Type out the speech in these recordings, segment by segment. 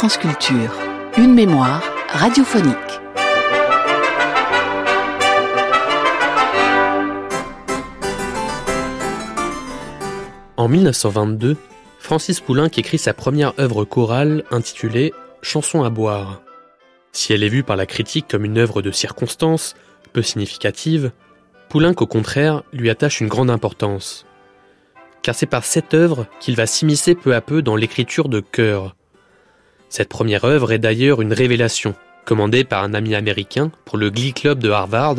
France une mémoire radiophonique. En 1922, Francis Poulenc écrit sa première œuvre chorale intitulée Chanson à boire. Si elle est vue par la critique comme une œuvre de circonstance, peu significative, Poulenc au contraire lui attache une grande importance. Car c'est par cette œuvre qu'il va s'immiscer peu à peu dans l'écriture de chœur. Cette première œuvre est d'ailleurs une révélation. Commandée par un ami américain pour le Glee Club de Harvard,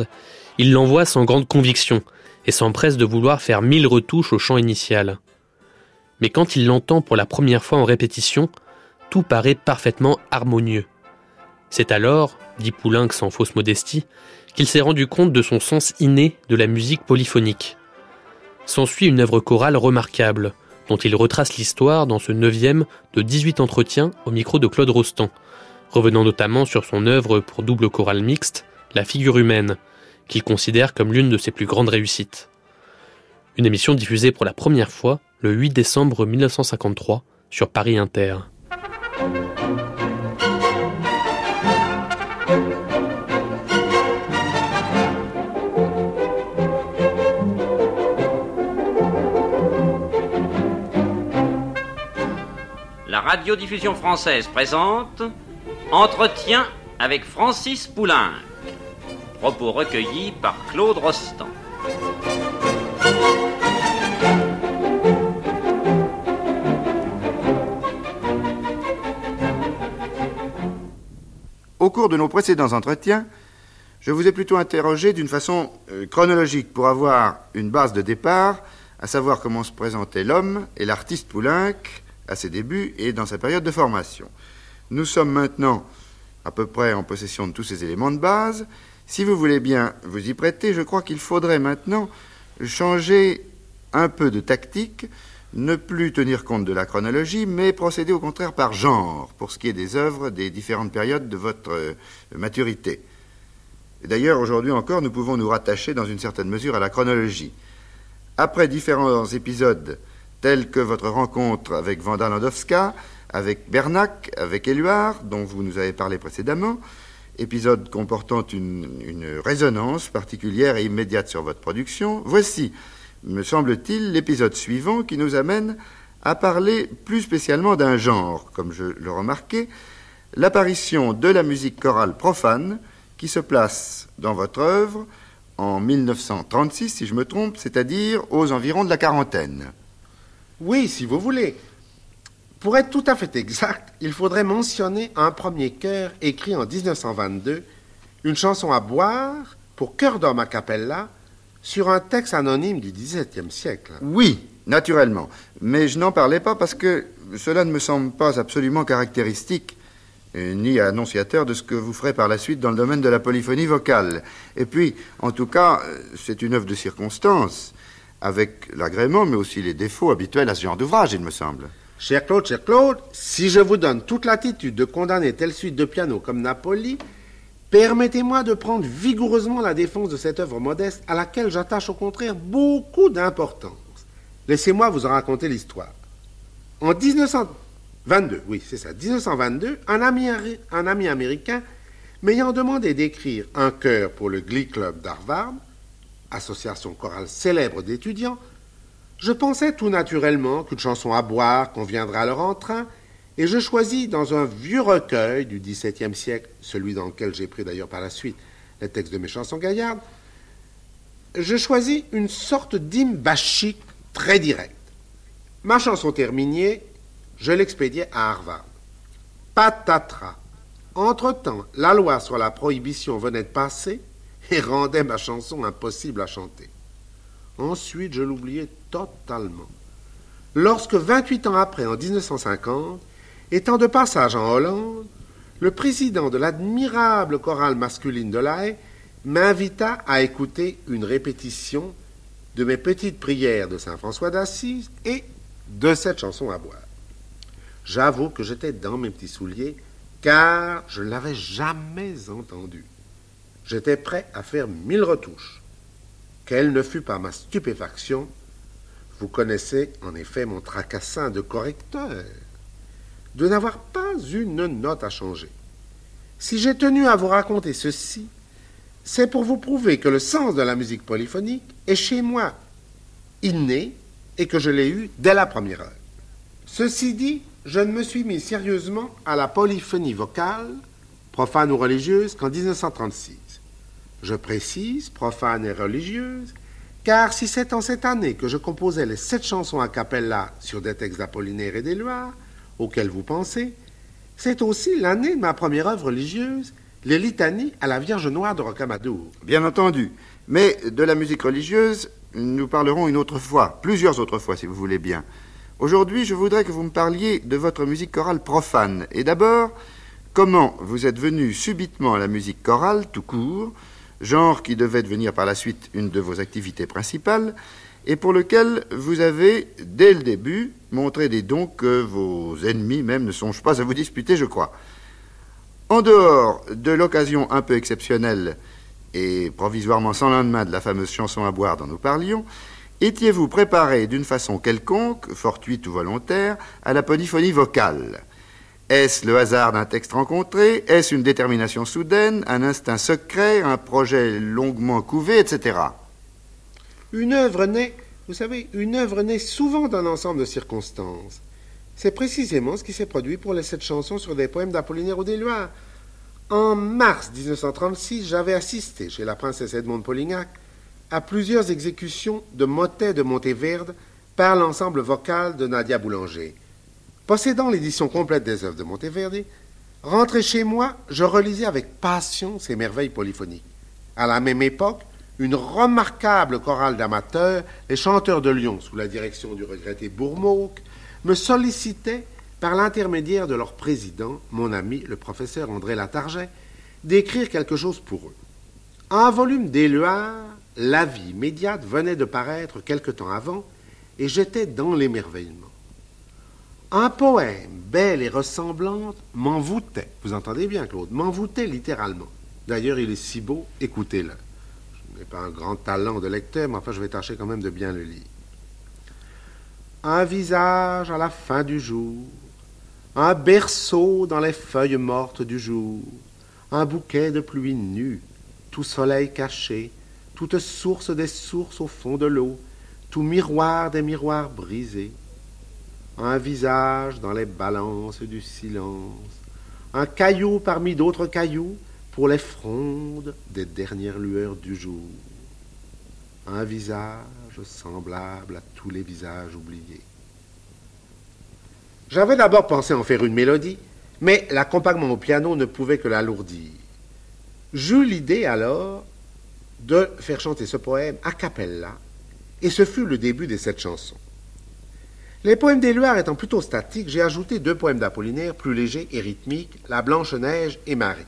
il l'envoie sans grande conviction et s'empresse de vouloir faire mille retouches au chant initial. Mais quand il l'entend pour la première fois en répétition, tout paraît parfaitement harmonieux. C'est alors, dit Poulenc sans fausse modestie, qu'il s'est rendu compte de son sens inné de la musique polyphonique. S'ensuit une œuvre chorale remarquable, dont il retrace l'histoire dans ce neuvième de 18 entretiens au micro de Claude Rostand, revenant notamment sur son œuvre pour double chorale mixte, La figure humaine, qu'il considère comme l'une de ses plus grandes réussites. Une émission diffusée pour la première fois le 8 décembre 1953 sur Paris Inter. Radiodiffusion française présente Entretien avec Francis Poulenc. Propos recueillis par Claude Rostand. Au cours de nos précédents entretiens, je vous ai plutôt interrogé d'une façon euh, chronologique pour avoir une base de départ, à savoir comment se présentait l'homme et l'artiste Poulenc à ses débuts et dans sa période de formation. Nous sommes maintenant à peu près en possession de tous ces éléments de base. Si vous voulez bien vous y prêter, je crois qu'il faudrait maintenant changer un peu de tactique, ne plus tenir compte de la chronologie, mais procéder au contraire par genre, pour ce qui est des œuvres des différentes périodes de votre euh, maturité. D'ailleurs, aujourd'hui encore, nous pouvons nous rattacher dans une certaine mesure à la chronologie. Après différents épisodes, tels que votre rencontre avec Vanda Landowska, avec Bernac, avec Éluard, dont vous nous avez parlé précédemment, épisode comportant une résonance particulière et immédiate sur votre production, voici me semble-t-il, l'épisode suivant qui nous amène à parler plus spécialement d'un genre, comme je le remarquais, l'apparition de la musique chorale profane qui se place dans votre œuvre en 1936, si je me trompe, c'est-à-dire aux environs de la quarantaine. Oui, si vous voulez. Pour être tout à fait exact, il faudrait mentionner un premier chœur écrit en 1922, une chanson à boire pour chœur d'homme a cappella, sur un texte anonyme du XVIIe siècle. Oui, naturellement. Mais je n'en parlais pas parce que cela ne me semble pas absolument caractéristique euh, ni annonciateur de ce que vous ferez par la suite dans le domaine de la polyphonie vocale. Et puis, en tout cas, euh, c'est une œuvre de circonstance, avec l'agrément, mais aussi les défauts habituels à ce genre d'ouvrage, il me semble. Cher Claude, cher Claude, si je vous donne toute l'attitude de condamner telle suite de piano comme Napoli, Permettez-moi de prendre vigoureusement la défense de cette œuvre modeste à laquelle j'attache au contraire beaucoup d'importance. Laissez-moi vous en raconter l'histoire. En 1922, oui, c'est ça, 1922, un ami, un ami américain m'ayant demandé d'écrire un chœur pour le Glee Club d'Harvard, association chorale célèbre d'étudiants, je pensais tout naturellement qu'une chanson à boire conviendra à leur entrain et je choisis dans un vieux recueil du XVIIe siècle, celui dans lequel j'ai pris d'ailleurs par la suite les textes de mes chansons gaillardes, je choisis une sorte d'hymne bachique très direct. Ma chanson terminée, je l'expédiais à Harvard. Patatras. Entre-temps, la loi sur la prohibition venait de passer et rendait ma chanson impossible à chanter. Ensuite, je l'oubliais totalement. Lorsque, 28 ans après, en 1950, Étant de passage en Hollande, le président de l'admirable chorale masculine de l'AE m'invita à écouter une répétition de mes petites prières de Saint François d'Assise et de cette chanson à boire. J'avoue que j'étais dans mes petits souliers, car je ne l'avais jamais entendue. J'étais prêt à faire mille retouches. Quelle ne fut pas ma stupéfaction Vous connaissez en effet mon tracassin de correcteur. de n'avoir pas une note à changer. Si j'ai tenu à vous raconter ceci, c'est pour vous prouver que le sens de la musique polyphonique est chez moi inné et que je l'ai eu dès la première heure. Ceci dit, je ne me suis mis sérieusement à la polyphonie vocale, profane ou religieuse, qu'en 1936. Je précise, profane et religieuse, car si c'est en cette année que je composais les sept chansons a cappella sur des textes d'Apollinaire et d'Éluard, auxquels vous pensez, c'est aussi l'année de ma première œuvre religieuse, les litanies à la Vierge Noire de Rocamadour. Bien entendu. Mais de la musique religieuse, nous parlerons une autre fois, plusieurs autres fois si vous voulez bien. Aujourd'hui, je voudrais que vous me parliez de votre musique chorale profane. Et d'abord, comment vous êtes venu subitement à la musique chorale tout court, genre qui devait devenir par la suite une de vos activités principales, et pour lequel vous avez, dès le début, montré des dons que vos ennemis même ne songent pas à vous disputer, je crois. En dehors de l'occasion un peu exceptionnelle et provisoirement sans lendemain de la fameuse chanson à boire dont nous parlions, étiez-vous préparé d'une façon quelconque, fortuite ou volontaire, à la polyphonie vocale? Est-ce le hasard d'un texte rencontré? Est-ce une détermination soudaine, un instinct secret, un projet longuement couvé, etc. Une œuvre naît, vous savez, une œuvre naît souvent d'un ensemble de circonstances. C'est précisément ce qui s'est produit pour les sept chansons sur des poèmes d'Apollinaire ou d'Éluard. En mars 1936, j'avais assisté chez la princesse Edmond Polignac à plusieurs exécutions de motets de Monteverde par l'ensemble vocal de Nadia Boulanger. Possédant l'édition complète des œuvres de Monteverde, rentré chez moi, je relisais avec passion ces merveilles polyphoniques. À la même époque, une remarquable chorale d'amateurs, les chanteurs de Lyon, sous la direction du regretté Bourmauque, me sollicitaient, par l'intermédiaire de leur président, mon ami le professeur André Latarget, d'écrire quelque chose pour eux. Un volume d'Éluard, La vie immédiate, venait de paraître quelque temps avant, et j'étais dans l'émerveillement. Un poème, bel et ressemblant, m'envoûtait. Vous entendez bien, Claude, m'envoûtait littéralement. D'ailleurs, il est si beau, écoutez-le n'ai pas un grand talent de lecteur, mais enfin je vais tâcher quand même de bien le lire. Un visage à la fin du jour, un berceau dans les feuilles mortes du jour, un bouquet de pluie nue, tout soleil caché, toute source des sources au fond de l'eau, tout miroir des miroirs brisés, un visage dans les balances du silence, un caillou parmi d'autres cailloux, pour les frondes des dernières lueurs du jour. Un visage semblable à tous les visages oubliés. J'avais d'abord pensé en faire une mélodie, mais l'accompagnement au piano ne pouvait que l'alourdir. J'eus l'idée alors de faire chanter ce poème a cappella, et ce fut le début des sept chansons. Les poèmes d'Éluard étant plutôt statiques, j'ai ajouté deux poèmes d'Apollinaire plus légers et rythmiques, La Blanche-Neige et Marie.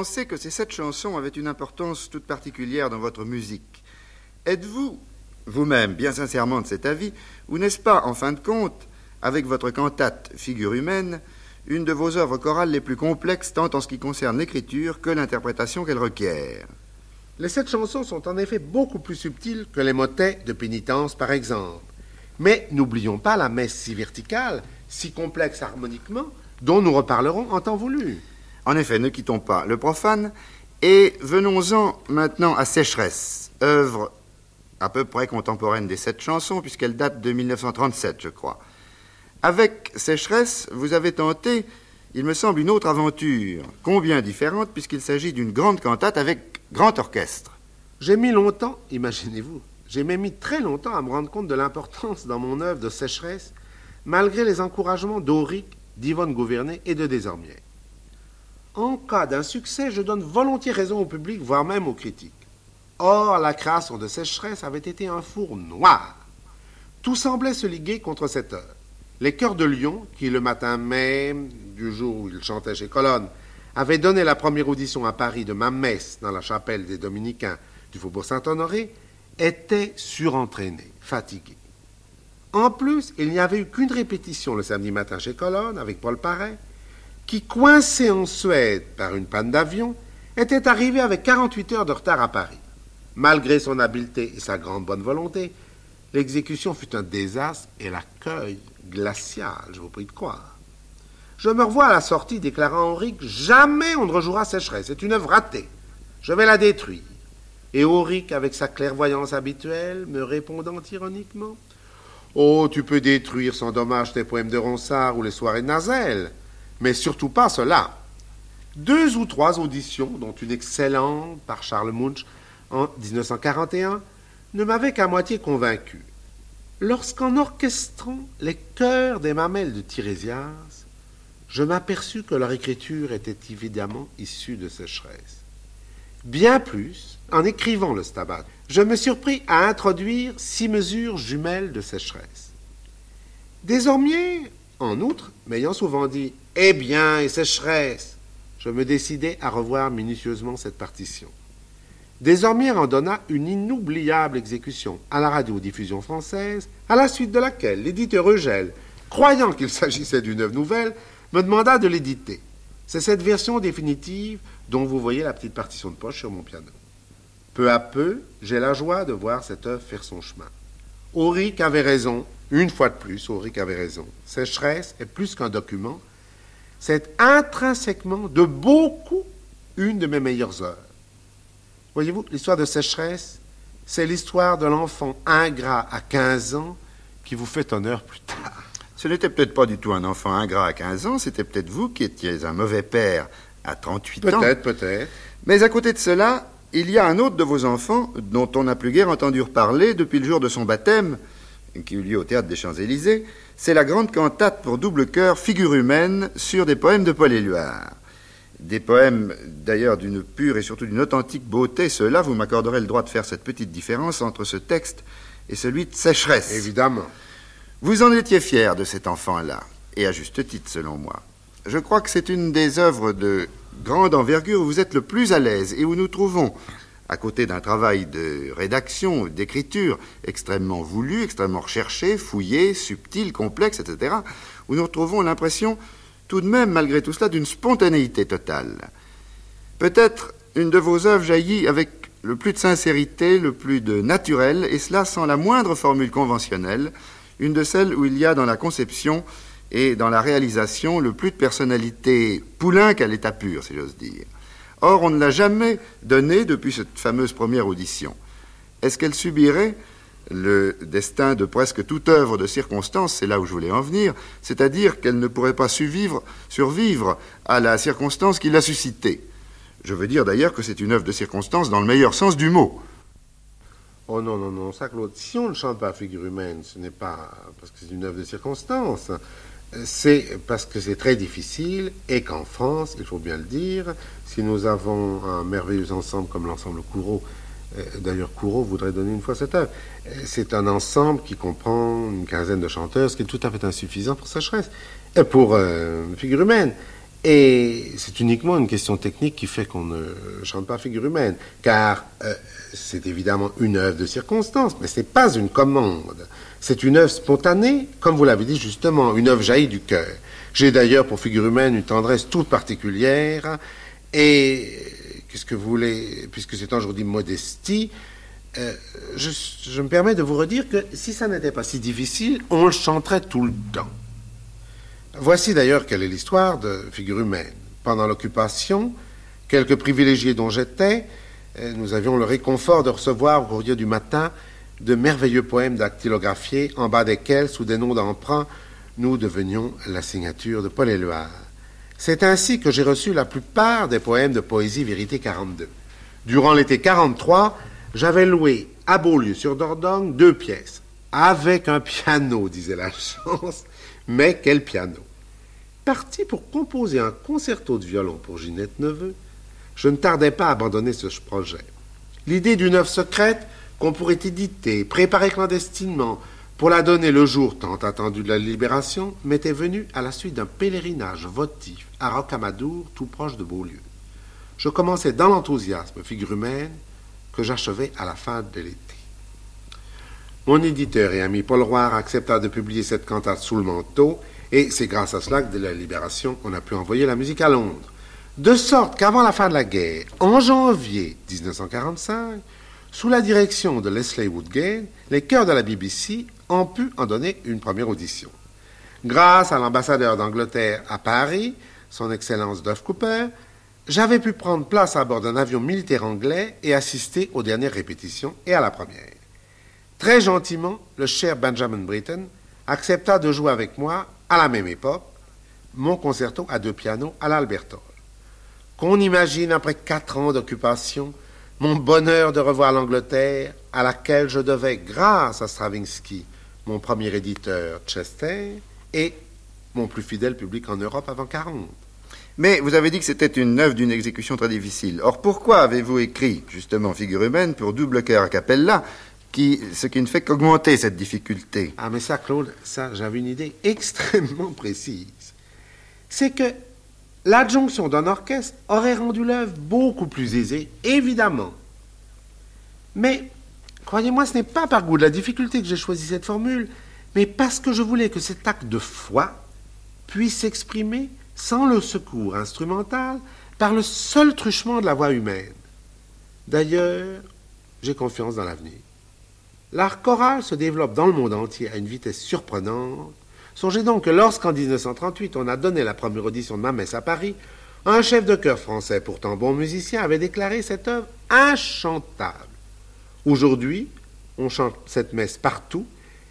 Pensé que ces sept chansons avaient une importance toute particulière dans votre musique? Êtes-vous, vous-même, bien sincèrement de cet avis, ou n'est-ce pas, en fin de compte, avec votre cantate Figure humaine, une de vos œuvres chorales les plus complexes tant en ce qui concerne l'écriture que l'interprétation qu'elle requiert? Les sept chansons sont en effet beaucoup plus subtiles que les motets de pénitence, par exemple. Mais n'oublions pas la messe si verticale, si complexe harmoniquement, dont nous reparlerons en temps voulu. En effet, ne quittons pas le profane et venons-en maintenant à Sécheresse, œuvre à peu près contemporaine des sept chansons, puisqu'elle date de 1937, je crois. Avec Sécheresse, vous avez tenté, il me semble, une autre aventure, combien différente, puisqu'il s'agit d'une grande cantate avec grand orchestre. J'ai mis longtemps, imaginez-vous, j'ai même mis très longtemps à me rendre compte de l'importance dans mon œuvre de sécheresse, malgré les encouragements d'Auric, d'Yvonne Gouvernet et de Désormier. En cas d'insuccès, je donne volontiers raison au public, voire même aux critiques. Or, la création de sécheresse avait été un four noir. Tout semblait se liguer contre cette heure. Les chœurs de Lyon, qui le matin même du jour où il chantait chez Colonne, avaient donné la première audition à Paris de ma messe dans la chapelle des Dominicains du Faubourg Saint-Honoré, étaient surentraînés, fatigués. En plus, il n'y avait eu qu'une répétition le samedi matin chez Colonne avec Paul Paré, qui, coincé en Suède par une panne d'avion, était arrivé avec 48 heures de retard à Paris. Malgré son habileté et sa grande bonne volonté, l'exécution fut un désastre et l'accueil glacial, je vous prie de croire. Je me revois à la sortie déclarant Auric Jamais on ne rejouera sécheresse, c'est une œuvre ratée. Je vais la détruire. Et Auric, avec sa clairvoyance habituelle, me répondant ironiquement Oh, tu peux détruire sans dommage tes poèmes de Ronsard ou les soirées de Nazel, mais surtout pas cela. Deux ou trois auditions, dont une excellente par Charles Munch en 1941, ne m'avaient qu'à moitié convaincu. Lorsqu'en orchestrant les chœurs des mamelles de Tirésias, je m'aperçus que leur écriture était évidemment issue de sécheresse. Bien plus, en écrivant le stabat, je me surpris à introduire six mesures jumelles de sécheresse. Désormais, en outre, m'ayant souvent dit Eh bien, et sécheresse, je me décidai à revoir minutieusement cette partition. Désormais en donna une inoubliable exécution à la radiodiffusion française, à la suite de laquelle l'éditeur Eugèle, croyant qu'il s'agissait d'une œuvre nouvelle, me demanda de l'éditer. C'est cette version définitive dont vous voyez la petite partition de poche sur mon piano. Peu à peu, j'ai la joie de voir cette œuvre faire son chemin. Auric avait raison, une fois de plus, Auric avait raison. Sécheresse est plus qu'un document, c'est intrinsèquement de beaucoup une de mes meilleures œuvres. Voyez-vous, l'histoire de sécheresse, c'est l'histoire de l'enfant ingrat à 15 ans qui vous fait honneur plus tard. Ce n'était peut-être pas du tout un enfant ingrat à 15 ans, c'était peut-être vous qui étiez un mauvais père à 38 ans. Peut-être, peut-être. Mais à côté de cela, il y a un autre de vos enfants dont on n'a plus guère entendu reparler depuis le jour de son baptême, qui eut lieu au théâtre des Champs-Élysées. C'est la grande cantate pour double chœur Figure humaine sur des poèmes de Paul Éluard. Des poèmes d'ailleurs d'une pure et surtout d'une authentique beauté, ceux-là, vous m'accorderez le droit de faire cette petite différence entre ce texte et celui de Sécheresse. Évidemment. Vous en étiez fier de cet enfant-là, et à juste titre selon moi. Je crois que c'est une des œuvres de grande envergure où vous êtes le plus à l'aise et où nous trouvons, à côté d'un travail de rédaction, d'écriture extrêmement voulu, extrêmement recherché, fouillé, subtil, complexe, etc., où nous retrouvons l'impression tout de même, malgré tout cela, d'une spontanéité totale. Peut-être une de vos œuvres jaillit avec le plus de sincérité, le plus de naturel, et cela sans la moindre formule conventionnelle, une de celles où il y a dans la conception et dans la réalisation le plus de personnalité poulain qu'à l'état pur, si j'ose dire. Or, on ne l'a jamais donnée depuis cette fameuse première audition. Est-ce qu'elle subirait le destin de presque toute œuvre de circonstance, c'est là où je voulais en venir, c'est-à-dire qu'elle ne pourrait pas survivre, à la circonstance qui l'a suscitée. Je veux dire d'ailleurs que c'est une œuvre de circonstance dans le meilleur sens du mot. Oh non, non, non, ça, Claude, si on ne chante pas figure humaine, ce n'est pas parce que c'est une œuvre de circonstance, c'est parce que c'est très difficile et qu'en France, il faut bien le dire, si nous avons un merveilleux ensemble comme l'ensemble Courreau, euh, D'ailleurs, Courreau voudrait donner une fois cette œuvre. Euh, c'est un ensemble qui comprend une quinzaine de chanteurs, ce qui est tout à fait insuffisant pour Sécheresse, et pour euh, Figure humaine. Et c'est uniquement une question technique qui fait qu'on ne chante pas figure humaine, car c'est évidemment une œuvre de circonstance, mais ce n'est pas une commande. C'est une œuvre spontanée, comme vous l'avez dit justement, une œuvre jaillie du cœur. J'ai d'ailleurs pour figure humaine une tendresse toute particulière, et vous voulez, puisque c'est un jour de modestie, euh, je, je me permets de vous redire que si ça n'était pas si difficile, on chanterait tout le temps. Voici d'ailleurs quelle est l'histoire de figure humaine. Pendant l'occupation, quelques privilégiés dont j'étais, euh, nous avions le réconfort de recevoir au courrier du matin de merveilleux poèmes dactylographiés, en bas desquels, sous des noms d'emprunt, nous devenions la signature de Paul Éluard. C'est ainsi que j'ai reçu la plupart des poèmes de Poésie Vérité 42. Durant l'été 43, j'avais loué à Beaulieu-sur-Dordogne deux pièces, avec un piano, disait la chance, mais quel piano Parti pour composer un concerto de violon pour Ginette Neveu, je ne tardais pas à abandonner ce projet. L'idée d'une œuvre secrète qu'on pourrait éditer, préparer clandestinement, pour la donner le jour tant attendu de la libération, m'était venue à la suite d'un pèlerinage votif à Rocamadour, tout proche de Beaulieu. Je commençais dans l'enthousiasme figure humaine que j'achevais à la fin de l'été. Mon éditeur et ami Paul Roire accepta de publier cette cantate sous le manteau, et c'est grâce à cela que, dès la libération, on a pu envoyer la musique à Londres. De sorte qu'avant la fin de la guerre, en janvier 1945, sous la direction de Leslie Woodgate, les chœurs de la BBC ont pu en donner une première audition. Grâce à l'ambassadeur d'Angleterre à Paris, son Excellence Duff Cooper, j'avais pu prendre place à bord d'un avion militaire anglais et assister aux dernières répétitions et à la première. Très gentiment, le cher Benjamin Britten accepta de jouer avec moi, à la même époque, mon concerto à deux pianos à l'Albertol. Qu'on imagine, après quatre ans d'occupation, mon bonheur de revoir l'Angleterre, à laquelle je devais, grâce à Stravinsky, mon premier éditeur Chester, et mon plus fidèle public en Europe avant 40. Mais vous avez dit que c'était une œuvre d'une exécution très difficile. Or, pourquoi avez-vous écrit, justement, figure humaine pour double cœur a cappella, qui, ce qui ne fait qu'augmenter cette difficulté? Ah, mais ça, Claude, ça, j'avais une idée extrêmement précise. C'est que l'adjonction d'un orchestre aurait rendu l'œuvre beaucoup plus aisée, évidemment. Mais, croyez-moi, ce n'est pas par goût de la difficulté que j'ai choisi cette formule, mais parce que je voulais que cet acte de foi puisse s'exprimer sans le secours instrumental par le seul truchement de la voix humaine. D'ailleurs, j'ai confiance dans l'avenir. L'art choral se développe dans le monde entier à une vitesse surprenante. Songez donc que lorsqu'en 1938 on a donné la première audition de ma messe à Paris, un chef de chœur français, pourtant bon musicien, avait déclaré cette œuvre inchantable. Aujourd'hui, on chante cette messe partout,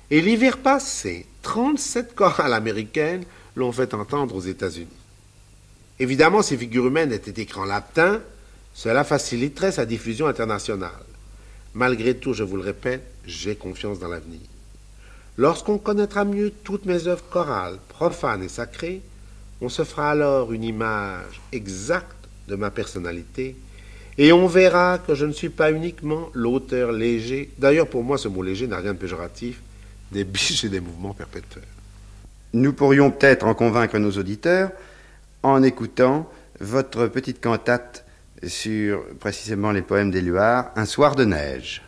et l'hiver passé, 37 chorales américaines l'ont fait entendre aux États-Unis. Évidemment, ces figures humaines étaient écrites en latin, cela faciliterait sa diffusion internationale. Malgré tout, je vous le répète, j'ai confiance dans l'avenir. Lorsqu'on connaîtra mieux toutes mes œuvres chorales, profanes et sacrées, on se fera alors une image exacte de ma personnalité, et on verra que je ne suis pas uniquement l'auteur léger, d'ailleurs pour moi ce mot léger n'a rien de péjoratif, des biches et des mouvements perpétuels. Nous pourrions peut-être en convaincre nos auditeurs en écoutant votre petite cantate sur précisément les poèmes d'Éluard, Un soir de neige.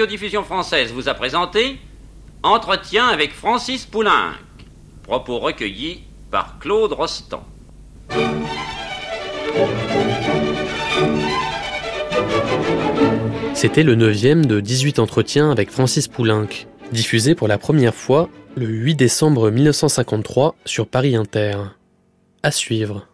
Radiodiffusion française vous a présenté Entretien avec Francis Poulenc. Propos recueillis par Claude Rostand. C'était le neuvième de 18 entretiens avec Francis Poulenc, diffusé pour la première fois le 8 décembre 1953 sur Paris Inter. À suivre.